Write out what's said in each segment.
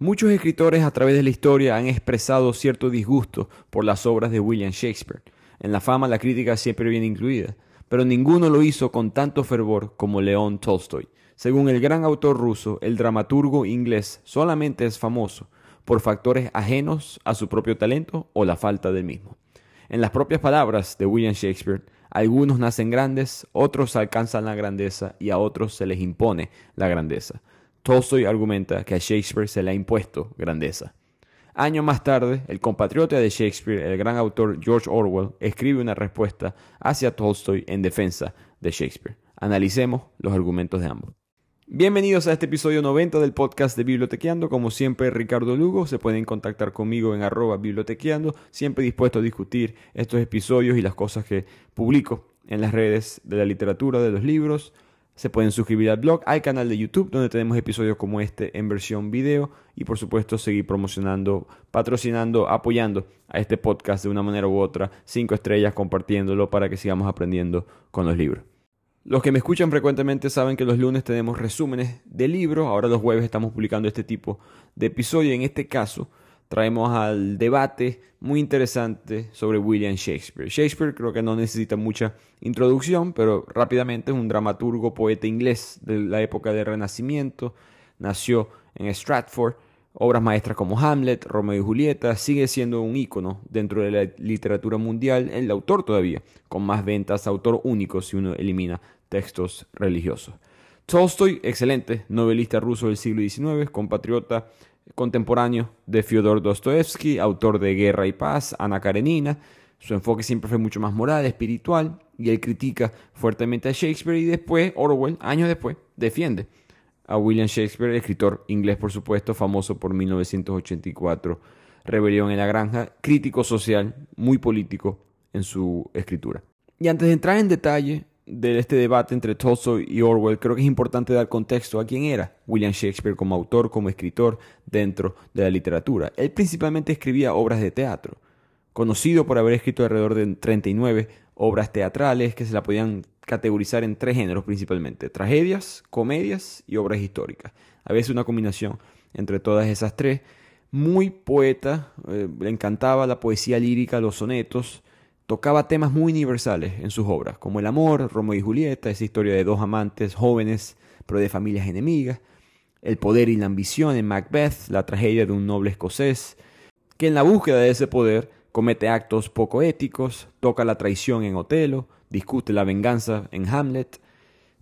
Muchos escritores a través de la historia han expresado cierto disgusto por las obras de William Shakespeare. En la fama la crítica siempre viene incluida, pero ninguno lo hizo con tanto fervor como León Tolstoy. Según el gran autor ruso, el dramaturgo inglés solamente es famoso por factores ajenos a su propio talento o la falta del mismo. En las propias palabras de William Shakespeare, algunos nacen grandes, otros alcanzan la grandeza y a otros se les impone la grandeza. Tolstoy argumenta que a Shakespeare se le ha impuesto grandeza. Años más tarde, el compatriota de Shakespeare, el gran autor George Orwell, escribe una respuesta hacia Tolstoy en defensa de Shakespeare. Analicemos los argumentos de ambos. Bienvenidos a este episodio 90 del podcast de Bibliotequeando. Como siempre, Ricardo Lugo. Se pueden contactar conmigo en arroba bibliotequeando. Siempre dispuesto a discutir estos episodios y las cosas que publico en las redes de la literatura, de los libros, se pueden suscribir al blog, al canal de YouTube, donde tenemos episodios como este en versión video. Y por supuesto seguir promocionando, patrocinando, apoyando a este podcast de una manera u otra, cinco estrellas, compartiéndolo para que sigamos aprendiendo con los libros. Los que me escuchan frecuentemente saben que los lunes tenemos resúmenes de libros, ahora los jueves estamos publicando este tipo de episodio, en este caso traemos al debate muy interesante sobre William Shakespeare. Shakespeare creo que no necesita mucha introducción, pero rápidamente es un dramaturgo, poeta inglés de la época del Renacimiento. Nació en Stratford. Obras maestras como Hamlet, Romeo y Julieta, sigue siendo un ícono dentro de la literatura mundial, el autor todavía, con más ventas, autor único si uno elimina textos religiosos. Tolstoy, excelente novelista ruso del siglo XIX, compatriota contemporáneo de Fyodor Dostoevsky, autor de Guerra y Paz, Ana Karenina. Su enfoque siempre fue mucho más moral, espiritual, y él critica fuertemente a Shakespeare y después, Orwell, años después, defiende a William Shakespeare, escritor inglés por supuesto, famoso por 1984, Rebelión en la Granja, crítico social, muy político en su escritura. Y antes de entrar en detalle de este debate entre Tolstoy y Orwell, creo que es importante dar contexto a quién era William Shakespeare como autor, como escritor dentro de la literatura. Él principalmente escribía obras de teatro, conocido por haber escrito alrededor de 39 obras teatrales que se la podían categorizar en tres géneros principalmente, tragedias, comedias y obras históricas. A veces una combinación entre todas esas tres. Muy poeta, eh, le encantaba la poesía lírica, los sonetos, tocaba temas muy universales en sus obras, como el amor, Romeo y Julieta, esa historia de dos amantes jóvenes, pero de familias enemigas, el poder y la ambición en Macbeth, la tragedia de un noble escocés, que en la búsqueda de ese poder comete actos poco éticos, toca la traición en Otelo, discute la venganza en Hamlet.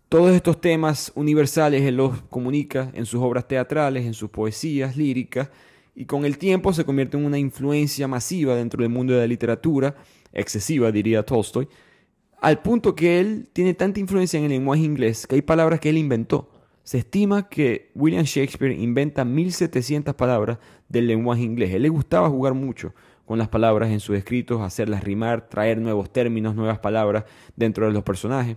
Todos estos temas universales él los comunica en sus obras teatrales, en sus poesías líricas, y con el tiempo se convierte en una influencia masiva dentro del mundo de la literatura, excesiva, diría Tolstoy, al punto que él tiene tanta influencia en el lenguaje inglés que hay palabras que él inventó. Se estima que William Shakespeare inventa 1700 palabras del lenguaje inglés. Él le gustaba jugar mucho con las palabras en sus escritos, hacerlas rimar, traer nuevos términos, nuevas palabras dentro de los personajes.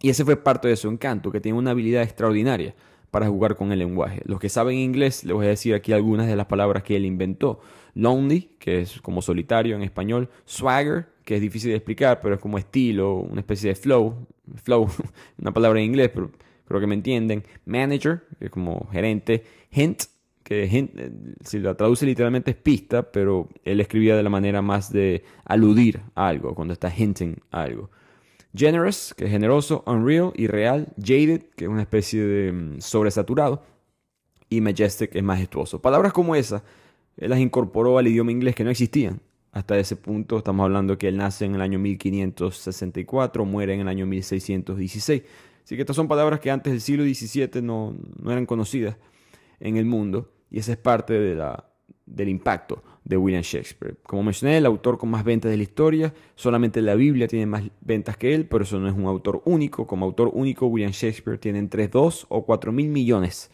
Y ese fue parte de su encanto, que tiene una habilidad extraordinaria para jugar con el lenguaje. Los que saben inglés, les voy a decir aquí algunas de las palabras que él inventó. Lonely, que es como solitario en español. Swagger, que es difícil de explicar, pero es como estilo, una especie de flow. Flow, una palabra en inglés, pero creo que me entienden. Manager, que es como gerente. Hint, que eh, si la traduce literalmente es pista, pero él escribía de la manera más de aludir a algo, cuando está hinting algo. Generous, que es generoso, unreal, irreal, jaded, que es una especie de mm, sobresaturado, y majestic, que es majestuoso. Palabras como esa, él las incorporó al idioma inglés que no existían. Hasta ese punto estamos hablando que él nace en el año 1564, muere en el año 1616. Así que estas son palabras que antes del siglo XVII no, no eran conocidas en el mundo, y esa es parte de la, del impacto de William Shakespeare. Como mencioné, el autor con más ventas de la historia, solamente la Biblia tiene más ventas que él, pero eso no es un autor único. Como autor único, William Shakespeare tiene entre 2 o 4 mil millones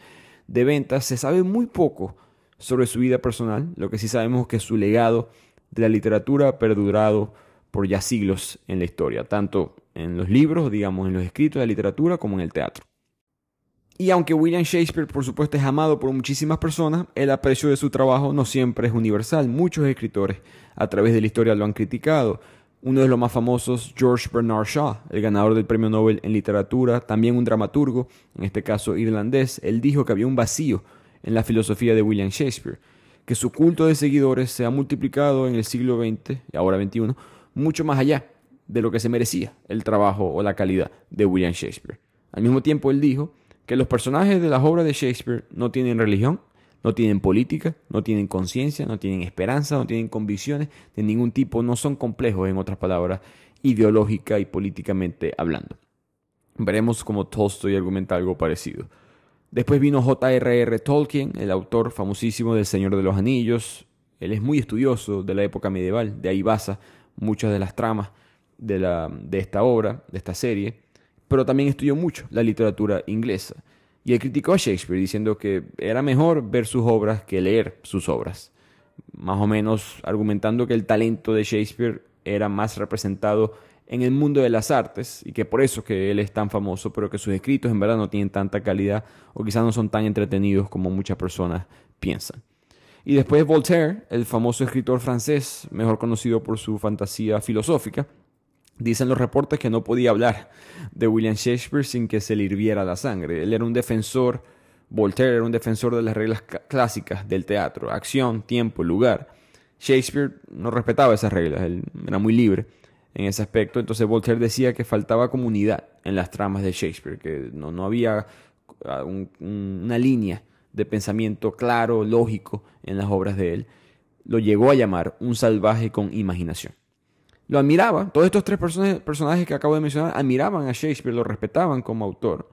de ventas. Se sabe muy poco sobre su vida personal, lo que sí sabemos es que su legado de la literatura ha perdurado por ya siglos en la historia, tanto en los libros, digamos, en los escritos de la literatura, como en el teatro. Y aunque William Shakespeare por supuesto es amado por muchísimas personas, el aprecio de su trabajo no siempre es universal. Muchos escritores a través de la historia lo han criticado. Uno de los más famosos, George Bernard Shaw, el ganador del Premio Nobel en Literatura, también un dramaturgo, en este caso irlandés, él dijo que había un vacío en la filosofía de William Shakespeare, que su culto de seguidores se ha multiplicado en el siglo XX y ahora XXI mucho más allá de lo que se merecía el trabajo o la calidad de William Shakespeare. Al mismo tiempo, él dijo que los personajes de las obras de Shakespeare no tienen religión, no tienen política, no tienen conciencia, no tienen esperanza, no tienen convicciones de ningún tipo, no son complejos, en otras palabras, ideológica y políticamente hablando. Veremos cómo Tolstoy argumenta algo parecido. Después vino J.R.R. Tolkien, el autor famosísimo del Señor de los Anillos. Él es muy estudioso de la época medieval, de ahí basa muchas de las tramas de, esta obra, de esta serie, pero también estudió mucho la literatura inglesa. Y él criticó a Shakespeare diciendo que era mejor ver sus obras que leer sus obras. Más o menos argumentando que el talento de Shakespeare era más representado en el mundo de las artes y que por eso que él es tan famoso, pero que sus escritos en verdad no tienen tanta calidad o quizás no son tan entretenidos como muchas personas piensan. Y después Voltaire, el famoso escritor francés, mejor conocido por su fantasía filosófica, Dicen los reportes que no podía hablar de William Shakespeare sin que se le hirviera la sangre. Él era un defensor, Voltaire era un defensor de las reglas clásicas del teatro, acción, tiempo, lugar. Shakespeare no respetaba esas reglas, él era muy libre en ese aspecto. Entonces Voltaire decía que faltaba comunidad en las tramas de Shakespeare, que no, no había ah, una línea de pensamiento claro, lógico en las obras de él. Lo llegó a llamar un salvaje con imaginación lo admiraba. Todos estos tres personajes que acabo de mencionar admiraban a Shakespeare, lo respetaban como autor.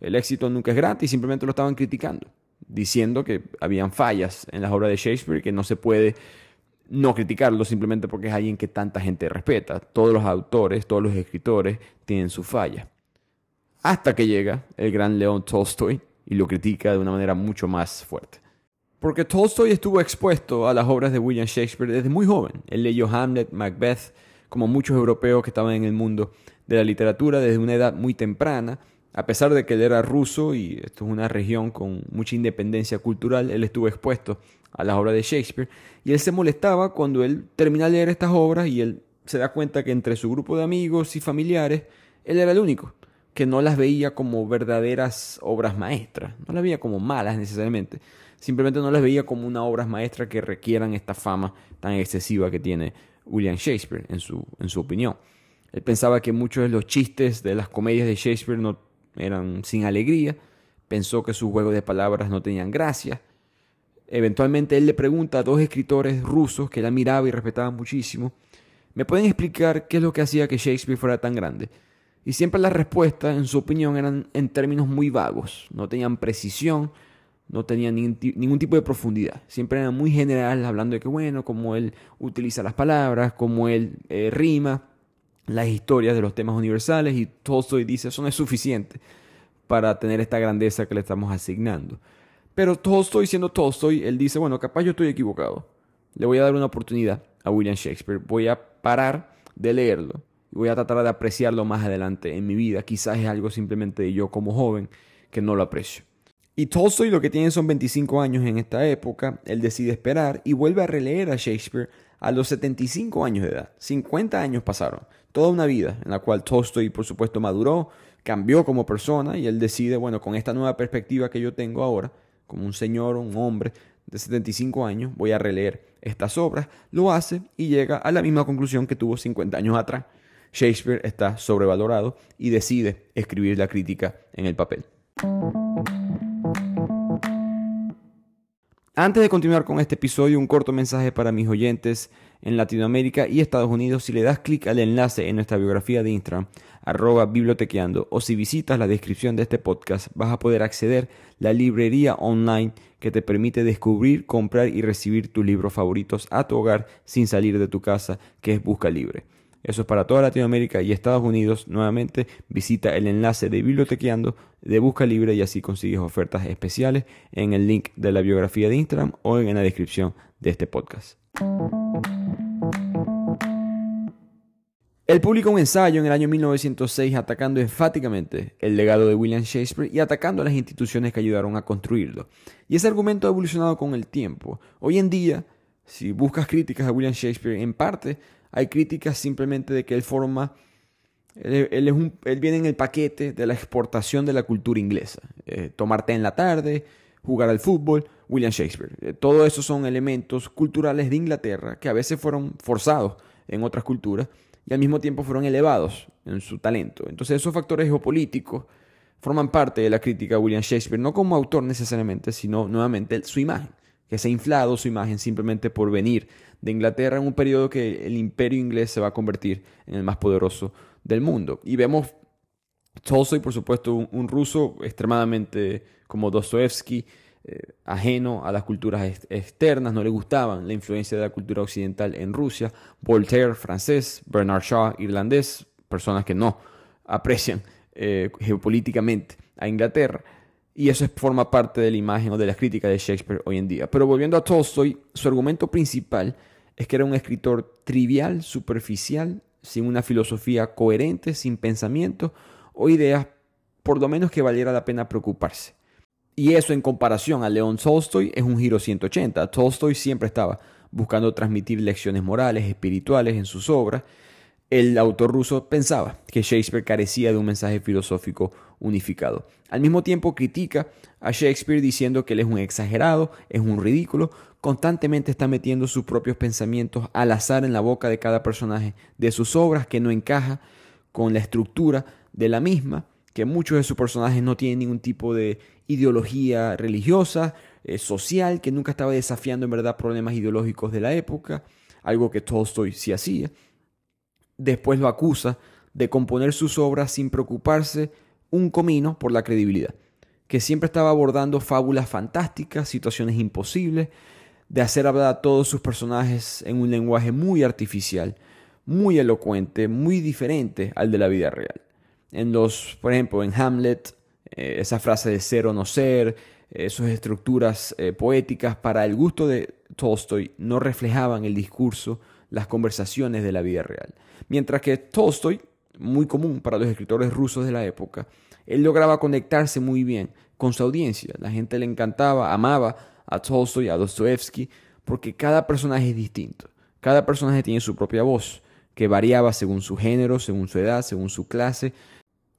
El éxito nunca es gratis, simplemente lo estaban criticando, diciendo que habían fallas en las obras de Shakespeare que no se puede no criticarlo simplemente porque es alguien que tanta gente respeta. Todos los autores, todos los escritores tienen sus fallas. Hasta que llega el gran León Tolstoy y lo critica de una manera mucho más fuerte. Porque Tolstoy estuvo expuesto a las obras de William Shakespeare desde muy joven. Él leyó Hamlet, Macbeth, como muchos europeos que estaban en el mundo de la literatura desde una edad muy temprana. A pesar de que él era ruso y esto es una región con mucha independencia cultural, él estuvo expuesto a las obras de Shakespeare. Y él se molestaba cuando él termina de leer estas obras y él se da cuenta que entre su grupo de amigos y familiares él era el único que no las veía como verdaderas obras maestras, no las veía como malas necesariamente, simplemente no las veía como una obras maestras que requieran esta fama tan excesiva que tiene William Shakespeare, en su, en su opinión. Él pensaba que muchos de los chistes de las comedias de Shakespeare no eran sin alegría, pensó que sus juegos de palabras no tenían gracia. Eventualmente él le pregunta a dos escritores rusos que él admiraba y respetaba muchísimo, ¿me pueden explicar qué es lo que hacía que Shakespeare fuera tan grande? Y siempre las respuestas, en su opinión, eran en términos muy vagos, no tenían precisión, no tenía ningún tipo de profundidad. Siempre era muy general, hablando de que, bueno, cómo él utiliza las palabras, cómo él eh, rima, las historias de los temas universales, y Tolstoy dice, eso no es suficiente para tener esta grandeza que le estamos asignando. Pero Tolstoy, siendo Tolstoy, él dice, bueno, capaz yo estoy equivocado. Le voy a dar una oportunidad a William Shakespeare. Voy a parar de leerlo y voy a tratar de apreciarlo más adelante en mi vida. Quizás es algo simplemente de yo como joven que no lo aprecio. Y Tolstoy lo que tiene son 25 años en esta época, él decide esperar y vuelve a releer a Shakespeare a los 75 años de edad. 50 años pasaron, toda una vida en la cual Tolstoy por supuesto maduró, cambió como persona y él decide, bueno, con esta nueva perspectiva que yo tengo ahora, como un señor, un hombre de 75 años, voy a releer estas obras, lo hace y llega a la misma conclusión que tuvo 50 años atrás. Shakespeare está sobrevalorado y decide escribir la crítica en el papel. Antes de continuar con este episodio, un corto mensaje para mis oyentes en Latinoamérica y Estados Unidos. Si le das clic al enlace en nuestra biografía de Instagram, arroba bibliotequeando, o si visitas la descripción de este podcast, vas a poder acceder a la librería online que te permite descubrir, comprar y recibir tus libros favoritos a tu hogar sin salir de tu casa, que es Busca Libre. Eso es para toda Latinoamérica y Estados Unidos. Nuevamente visita el enlace de Bibliotequeando de Busca Libre y así consigues ofertas especiales en el link de la biografía de Instagram o en la descripción de este podcast. Él publicó un ensayo en el año 1906 atacando enfáticamente el legado de William Shakespeare y atacando a las instituciones que ayudaron a construirlo. Y ese argumento ha evolucionado con el tiempo. Hoy en día, si buscas críticas a William Shakespeare, en parte hay críticas simplemente de que él forma, él, viene en el paquete de la exportación de la cultura inglesa. Eh, tomarte en la tarde, jugar al fútbol, William Shakespeare. Eh, todo eso son elementos culturales de Inglaterra que a veces fueron forzados en otras culturas y al mismo tiempo fueron elevados en su talento. Entonces esos factores geopolíticos forman parte de la crítica a William Shakespeare, no como autor necesariamente, sino nuevamente su imagen, que se ha inflado su imagen simplemente por venir de Inglaterra en un periodo que el imperio inglés se va a convertir en el más poderoso del mundo. Y vemos Tolstoy, por supuesto, un, ruso extremadamente como Dostoevsky, eh, ajeno a las culturas externas, no le gustaban la influencia de la cultura occidental en Rusia. Voltaire, francés, Bernard Shaw, irlandés, personas que no aprecian eh, geopolíticamente a Inglaterra. Y eso forma parte de la imagen o de la crítica de Shakespeare hoy en día. Pero volviendo a Tolstoy, su argumento principal es que era un escritor trivial, superficial, sin una filosofía coherente, sin pensamiento o ideas por lo menos que valiera la pena preocuparse. Y eso en comparación a León Tolstoy es un giro 180. Tolstoy siempre estaba buscando transmitir lecciones morales, espirituales en sus obras. El autor ruso pensaba que Shakespeare carecía de un mensaje filosófico unificado. Al mismo tiempo critica a Shakespeare diciendo que él es un exagerado, es un ridículo, constantemente está metiendo sus propios pensamientos al azar en la boca de cada personaje de sus obras que no encaja con la estructura de la misma, que muchos de sus personajes no tienen ningún tipo de ideología religiosa, eh, social, que nunca estaba desafiando en verdad problemas ideológicos de la época, algo que Tolstoy sí hacía. Después lo acusa de componer sus obras sin preocuparse un comino por la credibilidad, que siempre estaba abordando fábulas fantásticas, situaciones imposibles, de hacer hablar a todos sus personajes en un lenguaje muy artificial, muy elocuente, muy diferente al de la vida real. En los, por ejemplo, en Hamlet, eh, esa frase de ser o no ser, esas estructuras eh, poéticas para el gusto de Tolstoy no reflejaban el discurso, las conversaciones de la vida real. Mientras que Tolstoy, muy común para los escritores rusos de la época, él lograba conectarse muy bien con su audiencia. La gente le encantaba, amaba a Tolstoy, a Dostoevsky, porque cada personaje es distinto. Cada personaje tiene su propia voz, que variaba según su género, según su edad, según su clase,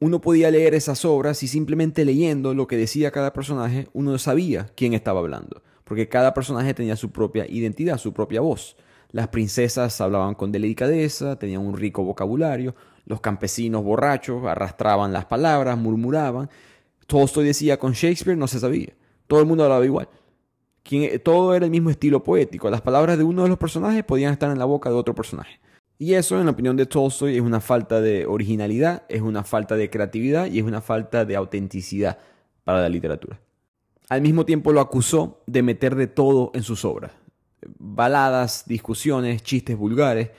uno podía leer esas obras y simplemente leyendo lo que decía cada personaje, uno sabía quién estaba hablando, porque cada personaje tenía su propia identidad, su propia voz. Las princesas hablaban con delicadeza, tenían un rico vocabulario, los campesinos borrachos arrastraban las palabras, murmuraban. Todo esto decía con Shakespeare no se sabía, todo el mundo hablaba igual. todo era el mismo estilo poético, las palabras de uno de los personajes podían estar en la boca de otro personaje. Y eso, en la opinión de Tolstoy, es una falta de originalidad, es una falta de creatividad y es una falta de autenticidad para la literatura. Al mismo tiempo lo acusó de meter de todo en sus obras. Baladas, discusiones, chistes vulgares,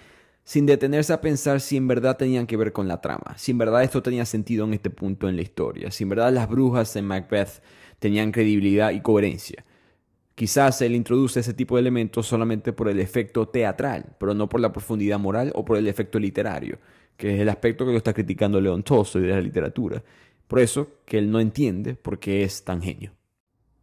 sin detenerse a pensar si en verdad tenían que ver con la trama, si en verdad esto tenía sentido en este punto en la historia, si en verdad las brujas en Macbeth tenían credibilidad y coherencia. Quizás él introduce ese tipo de elementos solamente por el efecto teatral, pero no por la profundidad moral o por el efecto literario, que es el aspecto que lo está criticando León Tolstoy de la literatura. Por eso que él no entiende por qué es tan genio.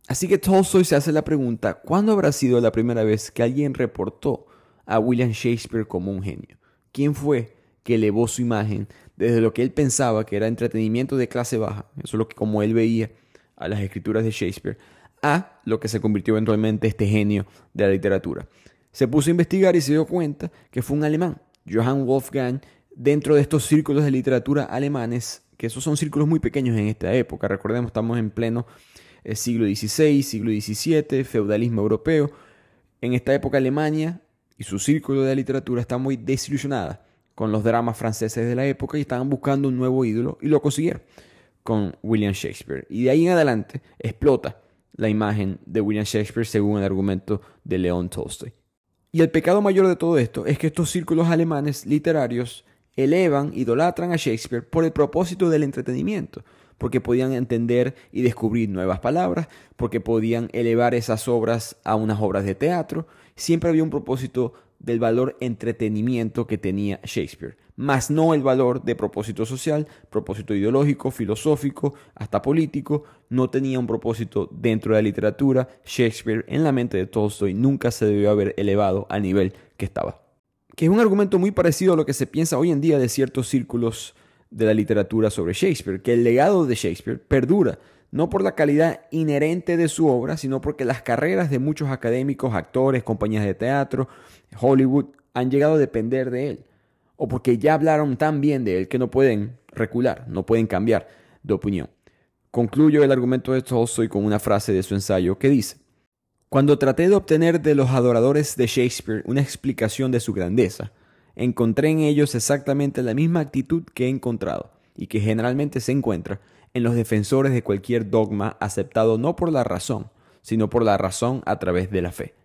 Así que Tolstoy se hace la pregunta, ¿cuándo habrá sido la primera vez que alguien reportó a William Shakespeare como un genio? ¿Quién fue que elevó su imagen desde lo que él pensaba que era entretenimiento de clase baja, eso es lo que como él veía a las escrituras de Shakespeare, a lo que se convirtió eventualmente este genio de la literatura. Se puso a investigar y se dio cuenta que fue un alemán, Johann Wolfgang, dentro de estos círculos de literatura alemanes, que esos son círculos muy pequeños en esta época. Recordemos, estamos en pleno eh, siglo XVI, siglo XVII, feudalismo europeo. En esta época Alemania y su círculo de literatura está muy desilusionada con los dramas franceses de la época y estaban buscando un nuevo ídolo y lo consiguieron con William Shakespeare. Y de ahí en adelante explota la imagen de William Shakespeare según el argumento de León Tolstoy. Y el pecado mayor de todo esto es que estos círculos alemanes literarios elevan, idolatran a Shakespeare por el propósito del entretenimiento, porque podían entender y descubrir nuevas palabras, porque podían elevar esas obras a unas obras de teatro. Siempre había un propósito del valor entretenimiento que tenía Shakespeare, más no el valor de propósito social, propósito ideológico, filosófico, hasta político, no tenía un propósito dentro de la literatura. Shakespeare en la mente de Tolstoy nunca se debió haber elevado al nivel que estaba. Que es un argumento muy parecido a lo que se piensa hoy en día de ciertos círculos de la literatura sobre Shakespeare, que el legado de Shakespeare perdura no por la calidad inherente de su obra, sino porque las carreras de muchos académicos, actores, compañías de teatro, Hollywood, han llegado a depender de él, o porque ya hablaron tan bien de él que no pueden recular, no pueden cambiar de opinión. Concluyo el argumento de Tolstoy con una frase de su ensayo que dice, Cuando traté de obtener de los adoradores de Shakespeare una explicación de su grandeza, encontré en ellos exactamente la misma actitud que he encontrado y que generalmente se encuentra en los defensores de cualquier dogma aceptado no por la razón, sino por la razón a través de la fe.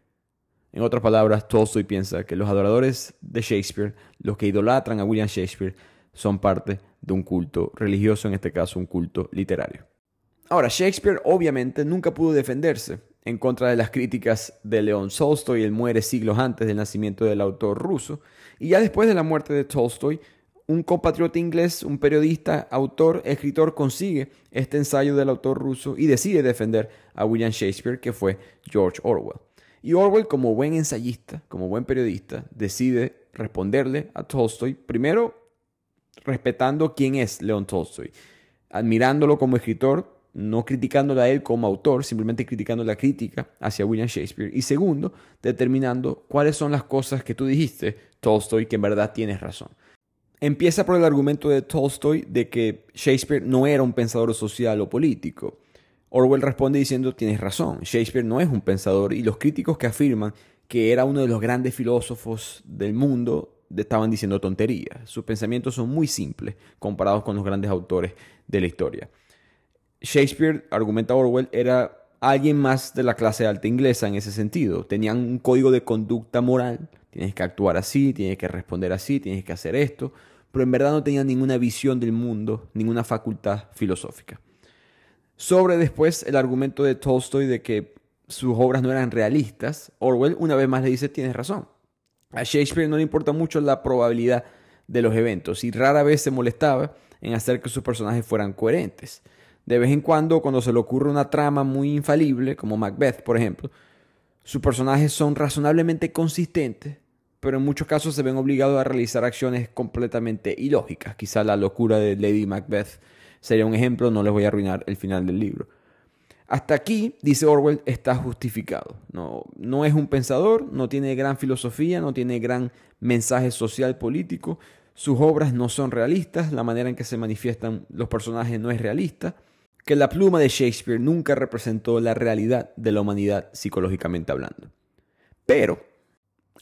En otras palabras, Tolstoy piensa que los adoradores de Shakespeare, los que idolatran a William Shakespeare, son parte de un culto religioso, en este caso un culto literario. Ahora, Shakespeare obviamente nunca pudo defenderse en contra de las críticas de León Tolstoy, él muere siglos antes del nacimiento del autor ruso, y ya después de la muerte de Tolstoy, un compatriota inglés, un periodista, autor, escritor, consigue este ensayo del autor ruso y decide defender a William Shakespeare, que fue George Orwell. Y Orwell, como buen ensayista, como buen periodista, decide responderle a Tolstoy, primero respetando quién es León Tolstoy, admirándolo como escritor, no criticándolo a él como autor, simplemente criticando la crítica hacia William Shakespeare. Y segundo, determinando cuáles son las cosas que tú dijiste, Tolstoy, que en verdad tienes razón. Empieza por el argumento de Tolstoy de que Shakespeare no era un pensador social o político. Orwell responde diciendo, tienes razón, Shakespeare no es un pensador y los críticos que afirman que era uno de los grandes filósofos del mundo estaban diciendo tonterías. Sus pensamientos son muy simples comparados con los grandes autores de la historia. Shakespeare, argumenta Orwell, era alguien más de la clase alta inglesa en ese sentido. Tenían un código de conducta moral. Tienes que actuar así, tienes que responder así, tienes que hacer esto pero en verdad no tenía ninguna visión del mundo, ninguna facultad filosófica. Sobre después el argumento de Tolstoy de que sus obras no eran realistas, Orwell una vez más le dice, tienes razón. A Shakespeare no le importa mucho la probabilidad de los eventos y rara vez se molestaba en hacer que sus personajes fueran coherentes. De vez en cuando, cuando se le ocurre una trama muy infalible, como Macbeth, por ejemplo, sus personajes son razonablemente consistentes, pero en muchos casos se ven obligados a realizar acciones completamente ilógicas. Quizá la locura de Lady Macbeth sería un ejemplo, no les voy a arruinar el final del libro. Hasta aquí, dice Orwell, está justificado. No, no es un pensador, no tiene gran filosofía, no tiene gran mensaje social político, sus obras no son realistas, la manera en que se manifiestan los personajes no es realista, que la pluma de Shakespeare nunca representó la realidad de la humanidad psicológicamente hablando. Pero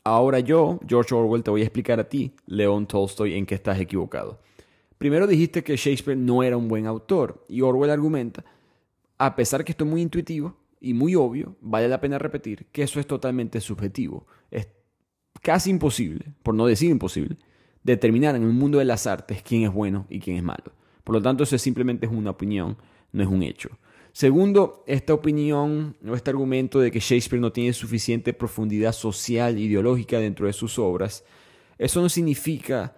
Ahora yo, George Orwell, te voy a explicar a ti, León Tolstoy, en qué estás equivocado. Primero dijiste que Shakespeare no era un buen autor y Orwell argumenta, a pesar que esto es muy intuitivo y muy obvio, vale la pena repetir que eso es totalmente subjetivo. Es casi imposible, por no decir imposible, determinar en el mundo de las artes quién es bueno y quién es malo. Por lo tanto, eso simplemente es una opinión, no es un hecho. Segundo, esta opinión o este argumento de que Shakespeare no tiene suficiente profundidad social e ideológica dentro de sus obras, eso no significa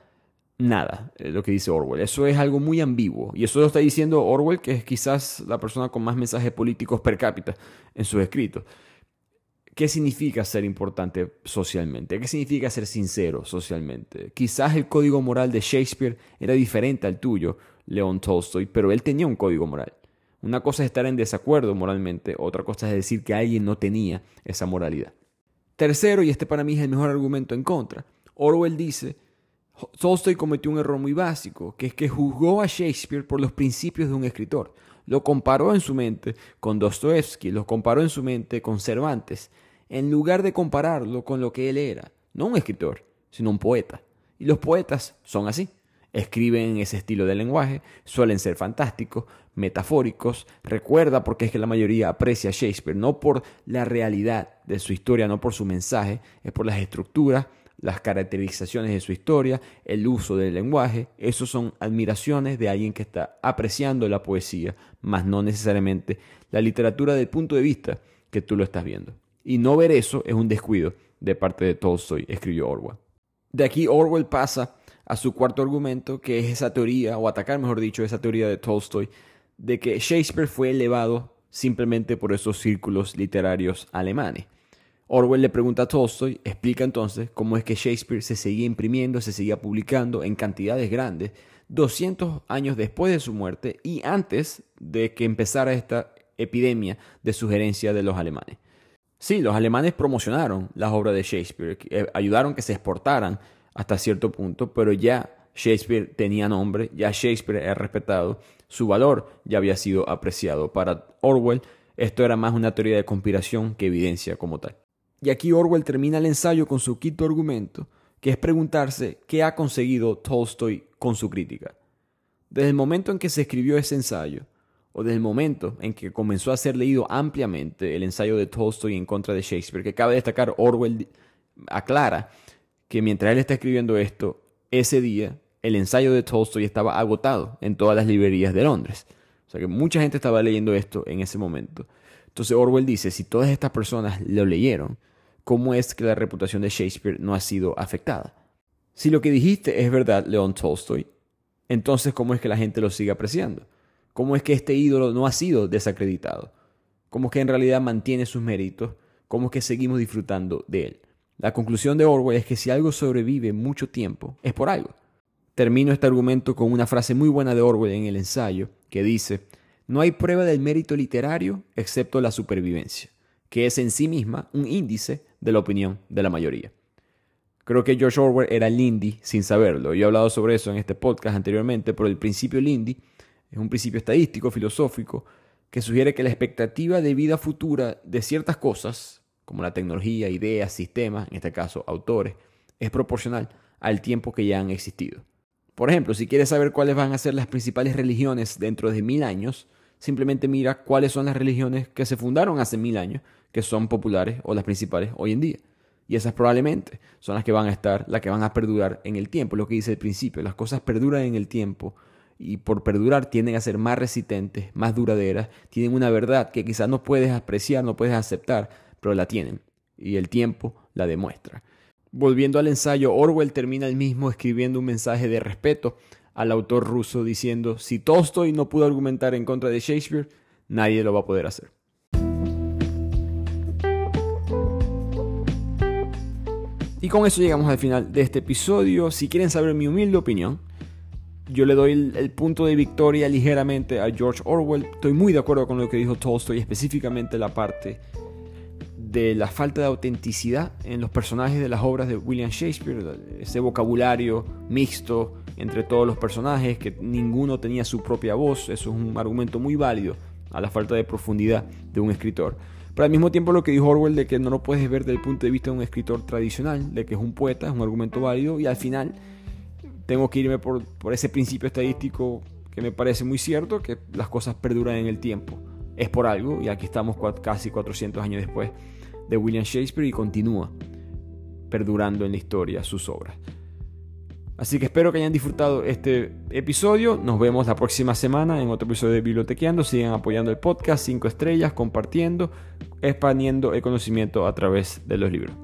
nada, eh, lo que dice Orwell. Eso es algo muy ambiguo. Y eso lo está diciendo Orwell, que es quizás la persona con más mensajes políticos per cápita en sus escritos. ¿Qué significa ser importante socialmente? ¿Qué significa ser sincero socialmente? Quizás el código moral de Shakespeare era diferente al tuyo, León Tolstoy, pero él tenía un código moral. Una cosa es estar en desacuerdo moralmente, otra cosa es decir que alguien no tenía esa moralidad. Tercero, y este para mí es el mejor argumento en contra, Orwell dice, Tolstoy cometió un error muy básico, que es que juzgó a Shakespeare por los principios de un escritor. Lo comparó en su mente con Dostoevsky, lo comparó en su mente con Cervantes, en lugar de compararlo con lo que él era, no un escritor, sino un poeta. Y los poetas son así escriben en ese estilo de lenguaje, suelen ser fantásticos, metafóricos, recuerda porque es que la mayoría aprecia a Shakespeare, no por la realidad de su historia, no por su mensaje, es por las estructuras, las caracterizaciones de su historia, el uso del lenguaje, esos son admiraciones de alguien que está apreciando la poesía, más no necesariamente la literatura desde el punto de vista que tú lo estás viendo. Y no ver eso es un descuido de parte de Tolstoy, escribió Orwell. De aquí Orwell pasa a su cuarto argumento, que es esa teoría, o atacar mejor dicho, esa teoría de Tolstoy, de que Shakespeare fue elevado simplemente por esos círculos literarios alemanes. Orwell le pregunta a Tolstoy, explica entonces cómo es que Shakespeare se seguía imprimiendo, se seguía publicando en cantidades grandes 200 años después de su muerte y antes de que empezara esta epidemia de sugerencia de los alemanes. Sí, los alemanes promocionaron las obras de Shakespeare, eh, ayudaron que se exportaran hasta cierto punto, pero ya Shakespeare tenía nombre, ya Shakespeare era respetado, su valor ya había sido apreciado. Para Orwell, esto era más una teoría de conspiración que evidencia como tal. Y aquí Orwell termina el ensayo con su quinto argumento, que es preguntarse qué ha conseguido Tolstoy con su crítica. Desde el momento en que se escribió ese ensayo, o desde el momento en que comenzó a ser leído ampliamente el ensayo de Tolstoy en contra de Shakespeare, que cabe destacar, Orwell aclara que mientras él está escribiendo esto, ese día el ensayo de Tolstoy estaba agotado en todas las librerías de Londres. O sea que mucha gente estaba leyendo esto en ese momento. Entonces Orwell dice, si todas estas personas lo leyeron, ¿cómo es que la reputación de Shakespeare no ha sido afectada? Si lo que dijiste es verdad, León Tolstoy, entonces ¿cómo es que la gente lo sigue apreciando? ¿Cómo es que este ídolo no ha sido desacreditado? ¿Cómo es que en realidad mantiene sus méritos? ¿Cómo es que seguimos disfrutando de él? La conclusión de Orwell es que si algo sobrevive mucho tiempo, es por algo. Termino este argumento con una frase muy buena de Orwell en el ensayo, que dice, no hay prueba del mérito literario excepto la supervivencia, que es en sí misma un índice de la opinión de la mayoría. Creo que George Orwell era Lindy sin saberlo. Yo he hablado sobre eso en este podcast anteriormente, pero el principio Lindy es un principio estadístico, filosófico, que sugiere que la expectativa de vida futura de ciertas cosas, como la tecnología, ideas, sistemas, en este caso autores, es proporcional al tiempo que ya han existido. Por ejemplo, si quieres saber cuáles van a ser las principales religiones dentro de mil años, simplemente mira cuáles son las religiones que se fundaron hace mil años, que son populares o las principales hoy en día. Y esas probablemente son las que van a estar, las que van a perdurar en el tiempo, lo que dice el principio. Las cosas perduran en el tiempo y por perdurar tienden a ser más resistentes, más duraderas, tienen una verdad que quizás no puedes apreciar, no puedes aceptar, pero la tienen. Y el tiempo la demuestra. Volviendo al ensayo, Orwell termina el mismo escribiendo un mensaje de respeto al autor ruso diciendo, si Tolstoy no pudo argumentar en contra de Shakespeare, nadie lo va a poder hacer. Y con eso llegamos al final de este episodio. Si quieren saber mi humilde opinión, yo le doy el, punto de victoria ligeramente a George Orwell. Estoy muy de acuerdo con lo que dijo Tolstoy, específicamente la parte de la falta de autenticidad en los personajes de las obras de William Shakespeare, ese vocabulario mixto entre todos los personajes, que ninguno tenía su propia voz, eso es un argumento muy válido a la falta de profundidad de un escritor. Pero al mismo tiempo lo que dijo Orwell de que no lo puedes ver desde el punto de vista de un escritor tradicional, de que es un poeta, es un argumento válido, y al final tengo que irme por, por ese principio estadístico que me parece muy cierto, que las cosas perduran en el tiempo. Es por algo, y aquí estamos casi 400 años después de William Shakespeare y continúa perdurando en la historia sus obras. Así que espero que hayan disfrutado este episodio. Nos vemos la próxima semana en otro episodio de Bibliotequeando. Sigan apoyando el podcast, 5 estrellas, compartiendo, expandiendo el conocimiento a través de los libros.